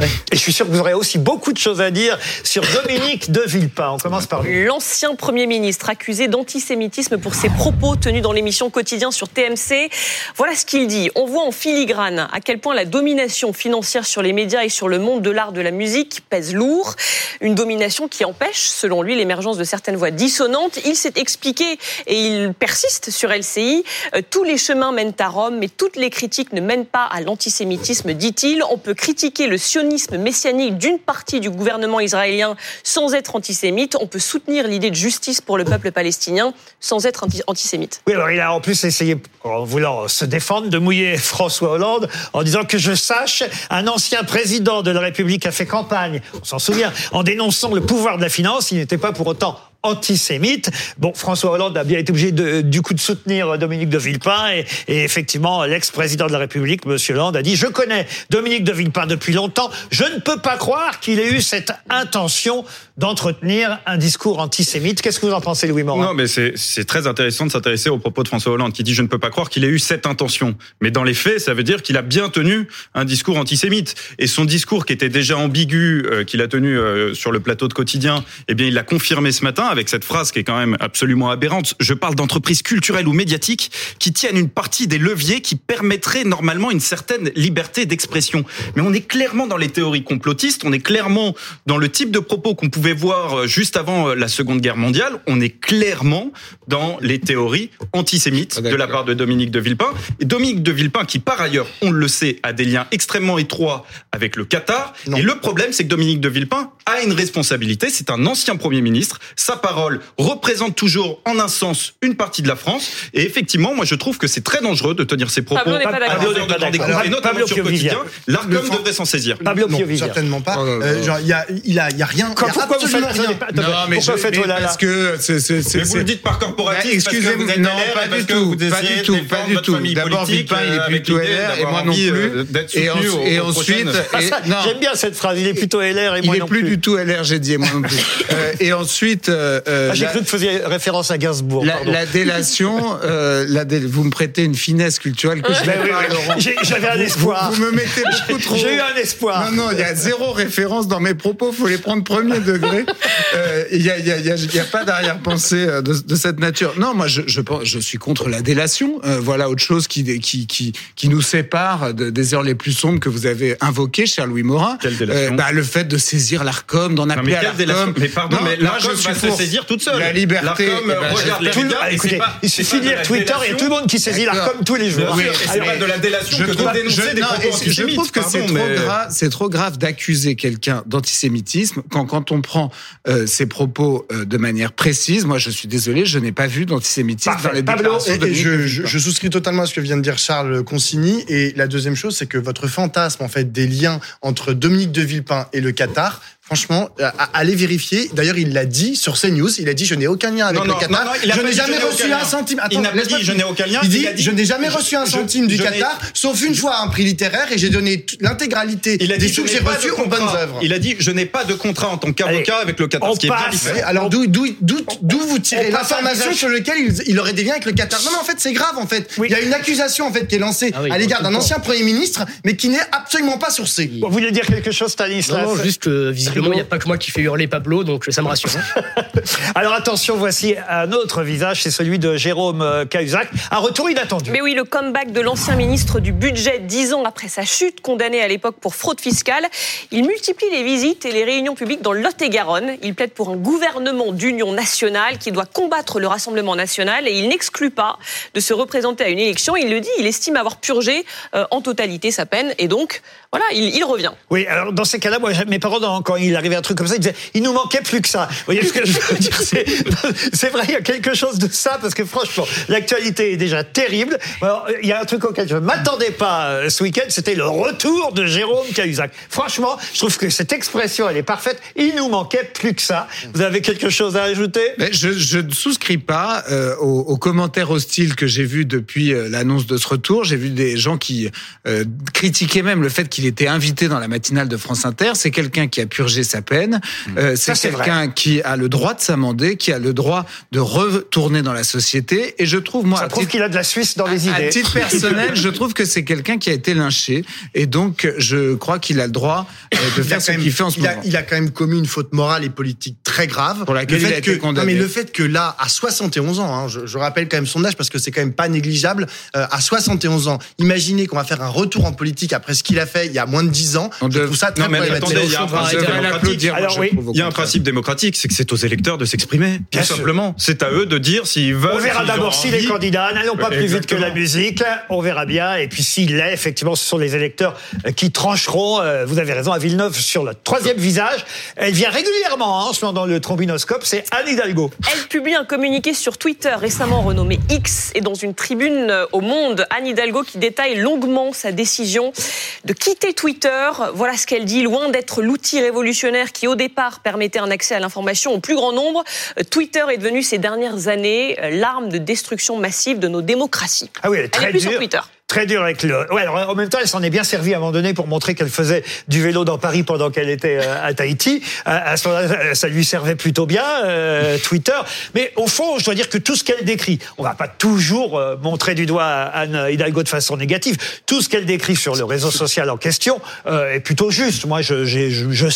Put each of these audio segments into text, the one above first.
Et je suis sûr que vous aurez aussi beaucoup de choses à dire sur Dominique de Villepin. On commence par lui. L'ancien Premier ministre accusé d'antisémitisme pour ses propos tenus dans l'émission Quotidien sur TMC. Voilà ce qu'il dit. On voit en filigrane à quel point la domination financière sur les médias et sur le monde de l'art de la musique pèse lourd. Une domination qui empêche, selon lui, l'émergence de certaines voix dissonantes. Il s'est expliqué et il persiste sur LCI. Euh, tous les chemins mènent à Rome, mais toutes les critiques ne mènent pas à l'antisémitisme, dit-il. On peut critiquer le sionisme messianique d'une partie du gouvernement israélien sans être antisémite. On peut soutenir l'idée de justice pour le peuple palestinien sans être anti- antisémite. Oui, alors il a en plus essayé, en voulant se défendre, de mouiller François Hollande en disant que je sache, un ancien président de la République a fait campagne, on s'en souvient, en dénonçant le pouvoir de la finance, il n'était pas pour autant antisémite. Bon, François Hollande a bien été obligé de, du coup de soutenir Dominique de Villepin et, et effectivement l'ex-président de la République, Monsieur Hollande, a dit je connais Dominique de Villepin depuis longtemps, je ne peux pas croire qu'il ait eu cette intention d'entretenir un discours antisémite. Qu'est-ce que vous en pensez, Louis Morin Non, mais c'est très intéressant de s'intéresser aux propos de François Hollande qui dit je ne peux pas croire qu'il ait eu cette intention. Mais dans les faits, ça veut dire qu'il a bien tenu un discours antisémite. Et son discours qui était déjà ambigu, euh, qu'il a tenu euh, sur le plateau de quotidien, eh bien il l'a confirmé ce matin avec cette phrase qui est quand même absolument aberrante. Je parle d'entreprises culturelles ou médiatiques qui tiennent une partie des leviers qui permettraient normalement une certaine liberté d'expression. Mais on est clairement dans les théories complotistes, on est clairement dans le type de propos qu'on pouvait voir euh, juste avant euh, la Seconde Guerre mondiale, on est clairement dans les théories antisémites de la part de Dominique de Villepin. Et Dominique de Villepin, qui par ailleurs, on le sait, a des liens extrêmement étroits avec le Qatar. Et le problème, c'est que Dominique de Villepin a une responsabilité. C'est un ancien Premier ministre. Sa parole représente toujours, en un sens, une partie de la France. Et effectivement, moi, je trouve que c'est très dangereux de tenir ces propos Pablo n'est pas à d'accord. et notamment sur quotidien. L'Arcom devrait s'en saisir. Pablo Non, certainement pas. Euh, genre, il y a, il a, il y a rien. Quand- il y a pourquoi vous faites, rien. pourquoi faites là là parce que c'est c'est c'est Mais vous le dites par Bah, que excusez-moi, non, pas du tout, pas du tout, pas du tout. D'abord, Villepin, il est euh, plutôt LR et moi non plus. euh, d'être Et, ensuite, prochaines. Ah, non, J'aime bien cette phrase. Il est plutôt LR et il moi est non plus du tout LR, j'ai dit, et moi non plus. Euh, et ensuite, Ah, J'ai cru que vous faisiez référence à Gainsbourg. la, délation, la dé- vous me prêtez une finesse culturelle que je n'ai pas. Laurent. J'ai- J'avais un espoir. Vous, vous me mettez beaucoup trop. J'ai eu un espoir. Non, non, il y a zéro référence dans mes propos. Faut les prendre premier degré. Euh, Il y a, il y a, il y a, il y a pas d'arrière-pensée euh, de, de cette nature. Non, moi, je, je, pense- je suis contre la délation. Euh, voilà autre chose qui, qui, qui, qui nous sépare de- des heures les plus sombres que vous avez invoquées, cher Louis Morin. Quelle délation bah, le fait de saisir l'Arcom, d'en Non, appeler mais à l'Arcom. Mais pardon, Non, mais moi, l'Arcom je va suis se pour saisir toute seule. La liberté. L'Arcom eh ben, regarde je- les Tout le- médias et écoutez, c'est pas- il suffit de lire Twitter, il y a tout le monde qui saisit l'Arcom tous les jours. Oui, c'est pas de la délation Je que de trouve- dénoncer je- des non, propos et je antisémites. trouve que c'est trop grave, c'est trop grave d'accuser quelqu'un d'antisémitisme quand quand on prend euh, ses propos euh, de manière précise. Moi, je suis désolé, je n'ai pas vu d'antisémitisme dans les Pablo, déclarations Et, de et je, je souscris totalement à ce que vient de dire Charles Consigny. Et la deuxième chose, c'est que votre fantasme en fait des liens entre Dominique de Villepin et le Qatar, franchement, à- à- allez vérifier. D'ailleurs, il l'a dit sur CNews. Il a dit je n'ai aucun lien avec Non, le non, Qatar. non, non, il a je n'ai dit, jamais je n'ai reçu un centime. Il n'a pas laisse-moi dit, je n'ai aucun lien. Il dit a dit, je n'ai jamais reçu un je- centime du je Qatar, sauf une fois un prix littéraire, et j'ai donné l'intégralité Il a des dit sous que j'ai reçus aux bonnes œuvres. Il a dit je n'ai pas de contrat en tant qu'avocat avec le Qatar, on ce qui est bien alors d'où d'où d'où d'où vous tirez l'information sur lequel il, il aurait des liens avec le Qatar? Non mais en fait c'est grave en fait. Oui. Il y a une accusation en fait qui est lancée Ah oui, à l'égard d'un ancien premier ministre mais qui n'est absolument pas sourcé. Vous voulez dire quelque chose, Stanislas? Non, non, juste que visiblement, il n'y a pas que moi qui fais hurler Pablo, donc ça me rassure. Alors attention, voici un autre visage, c'est celui de Jérôme euh, Cahuzac. Un retour inattendu. Mais oui, le comeback de l'ancien ministre du budget dix ans après sa chute, condamné à l'époque pour fraude fiscale. Il multiplie les visites et les réunions publiques dans le Lot-et-Garonne. Il plaide pour un gouvernement d'union nationale qui doit combattre le Rassemblement national et il n'exclut pas de se représenter à une élection. Il le dit, il estime avoir purgé euh, en totalité sa peine et donc, voilà, il, il revient. Oui, alors dans ces cas-là, moi, mes parents, dans- quand il arrivait un truc comme ça, ils disaient, il nous manquait plus que ça. Vous voyez ce que je veux dire C'est vrai, il y a quelque chose de ça, parce que franchement, l'actualité est déjà terrible. Il y a un truc auquel je ne m'attendais pas euh, ce week-end, c'était le retour de Jérôme Cahuzac. Franchement, je trouve que cette expression, elle est parfaite. Il nous manquait plus que ça. Vous avez quelque chose à ajouter? Je, ne souscris pas euh, aux, commentaires hostiles que j'ai vus depuis euh, l'annonce de ce retour. J'ai vu des gens qui critiquaient même le fait qu'il était invité dans la matinale de France Inter. C'est quelqu'un qui a purgé sa peine. Euh, c'est quelqu'un qui a le droit de s'amender, qui a le droit de retourner dans la société. Et je trouve, moi, Ça à prouve qu'il a de la Suisse dans les à idées. titre personnel, je trouve que c'est quelqu'un qui a été lynché. Et donc, je crois qu'il a le droit euh, de Il a faire ce qu'il fait en ce il a, moment. il a quand même commis une faute morale et politique très grave. Pour laquelle le il fait a été que, condamné. Non, mais le fait que là, à 71 ans, hein, je, je rappelle quand même son âge parce que c'est quand même pas négligeable, euh, à 71 ans, imaginez qu'on va faire un retour en politique après ce qu'il a fait il y a moins de 10 ans. On je trouve ça très Non, mais problématique. attendez, il y a un principe démocratique. Alors oui, Il y a un principe démocratique, c'est que c'est aux électeurs de s'exprimer, tout simplement. C'est à eux de dire s'ils veulent. On verra d'abord s'il est envie. candidat. N'allons pas plus vite que la musique. On verra bien. Et puis s'il l'est, effectivement, ce sont les électeurs euh, qui trancheront. Euh, Vous avez raison, à Villeneuve, sur le troisième visage. Elle vient régulièrement hein, en ce moment dans le trombinoscope. C'est Anne Hidalgo. Elle publie un communiqué sur Twitter récemment renommé X et dans une tribune euh, au Monde, Anne Hidalgo qui détaille longuement sa décision de quitter Twitter. Voilà ce qu'elle dit. Loin d'être l'outil révolutionnaire qui au départ permettait un accès à l'information au plus grand nombre, euh, Twitter est devenu ces dernières années euh, l'arme de destruction massive de nos démocraties. Ah oui, elle est Elle très est plus dure. sur Twitter. Très dur avec le. Ouais, alors en même temps, elle s'en est bien servie à un moment donné pour montrer qu'elle faisait du vélo dans Paris pendant qu'elle était euh, à Tahiti. À, ce moment-là, ça lui servait plutôt bien, euh, Twitter. Mais au fond, je dois dire que tout ce qu'elle décrit, on va pas toujours euh, montrer du doigt Anne Hidalgo de façon négative. Tout ce qu'elle décrit sur le réseau social en question euh, est plutôt juste. Moi, je, je,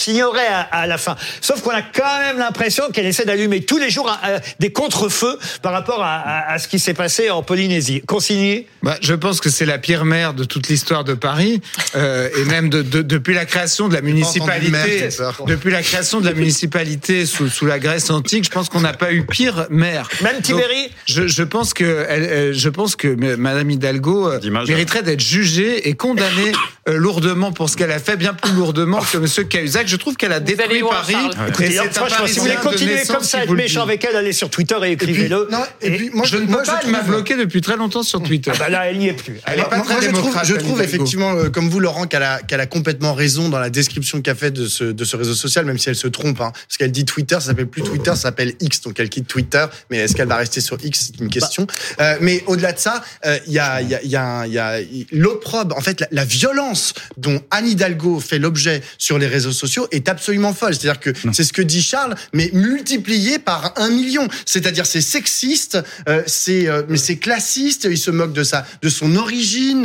à, la fin. Sauf qu'on a quand même l'impression qu'elle essaie d'allumer tous les jours euh, des contre-feux par rapport à ce qui s'est passé en Polynésie. Consigné? Bah, je pense que c'est la pire mère de toute l'histoire de Paris, euh, et même de, de- depuis la création de la municipalité, depuis la création de la municipalité sous, sous la Grèce antique, je pense qu'on n'a pas eu pire maire. Même Tibéri je, je pense que elle, elle- je pense que Madame Hidalgo euh, D'image. mériterait d'être jugée et condamnée euh, lourdement pour ce qu'elle a fait, bien plus lourdement que Monsieur Cahuzac. Je trouve qu'elle a détruit voir, Paris. Et franchement, si vous voulez continuer comme ça, qui être méchant avec elle, allez sur Twitter et écrivez-le. non, et puis, moi, je ne moi, peux pas, je elle m'a bloqué depuis très longtemps sur Twitter. Ah bah là, elle n'y est plus. Elle est Alors, pas moi, très moi, je trouve, je trouve effectivement, euh, comme vous, Laurent, qu'elle a, qu'elle a complètement raison dans la description qu'a fait de ce, de ce réseau social, même si elle se trompe. Hein, parce qu'elle dit Twitter, ça s'appelle plus Twitter, ça s'appelle X. Donc elle quitte Twitter. Mais est-ce qu'elle va rester sur X? C'est une question. Euh, mais au-delà de ça, euh, il y a, y a, y a, y a l'opprobre, en fait, la, la violence dont Anne Hidalgo fait l'objet sur les réseaux sociaux est absolument folle. C'est-à-dire que c'est ce que dit Charles, mais multiplié par un million. C'est-à-dire c'est sexiste, euh, c'est euh, mais c'est classiste. Il se moque de sa de son origine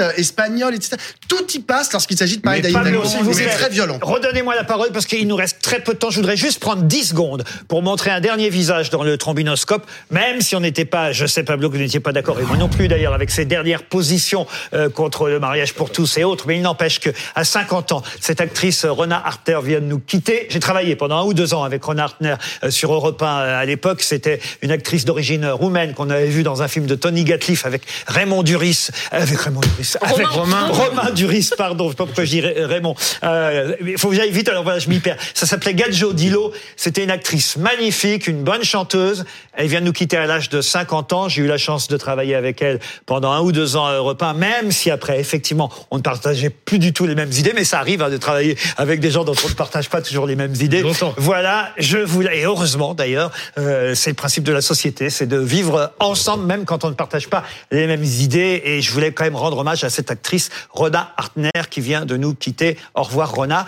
euh, espagnole, etc. Tout y passe lorsqu'il s'agit de parler vous C'est très violent. Redonnez-moi la parole parce qu'il nous reste très peu de temps. Je voudrais juste prendre 10 secondes pour montrer un dernier visage dans le trombinoscope, même si on n'était pas, je sais Pablo que vous n'étiez pas d'accord, et moi non plus d'ailleurs, avec ses dernières positions euh, contre le mariage pour tous et autres, mais il n'empêche que à 50 ans, cette actrice euh, Rona Hartner vient de nous quitter. J'ai travaillé pendant un ou deux ans avec Rona Hartner euh, sur Europe 1 euh, à l'époque. C'était une actrice d'origine roumaine qu'on avait vue dans un film de Tony Gatliff avec Raymond Duris, avec Raymond Duris, avec Romain. Romain Duris, pardon, je sais pas pourquoi je dis Ray- Raymond. Euh, Il faut que j'aille vite, alors voilà, je m'y perds. Ça s'appelait Gadjo Dilo. C'était une actrice magnifique, une bonne chanteuse. Elle vient de nous quitter à l'âge de 50 ans. J'ai eu la chance de travailler avec elle pendant un ou deux ans à Europe 1, même si après, effectivement, on ne partageait plus du tout les mêmes idées, mais ça arrive hein, de travailler avec des gens dont on ne partage pas toujours les mêmes idées. Longtemps. Voilà, je voulais, et heureusement d'ailleurs, euh, c'est le principe de la société, c'est de vivre ensemble, même quand on ne partage pas les mêmes idées. Et je voulais quand rendre hommage à cette actrice, Rona Hartner, qui vient de nous quitter. Au revoir, Rona.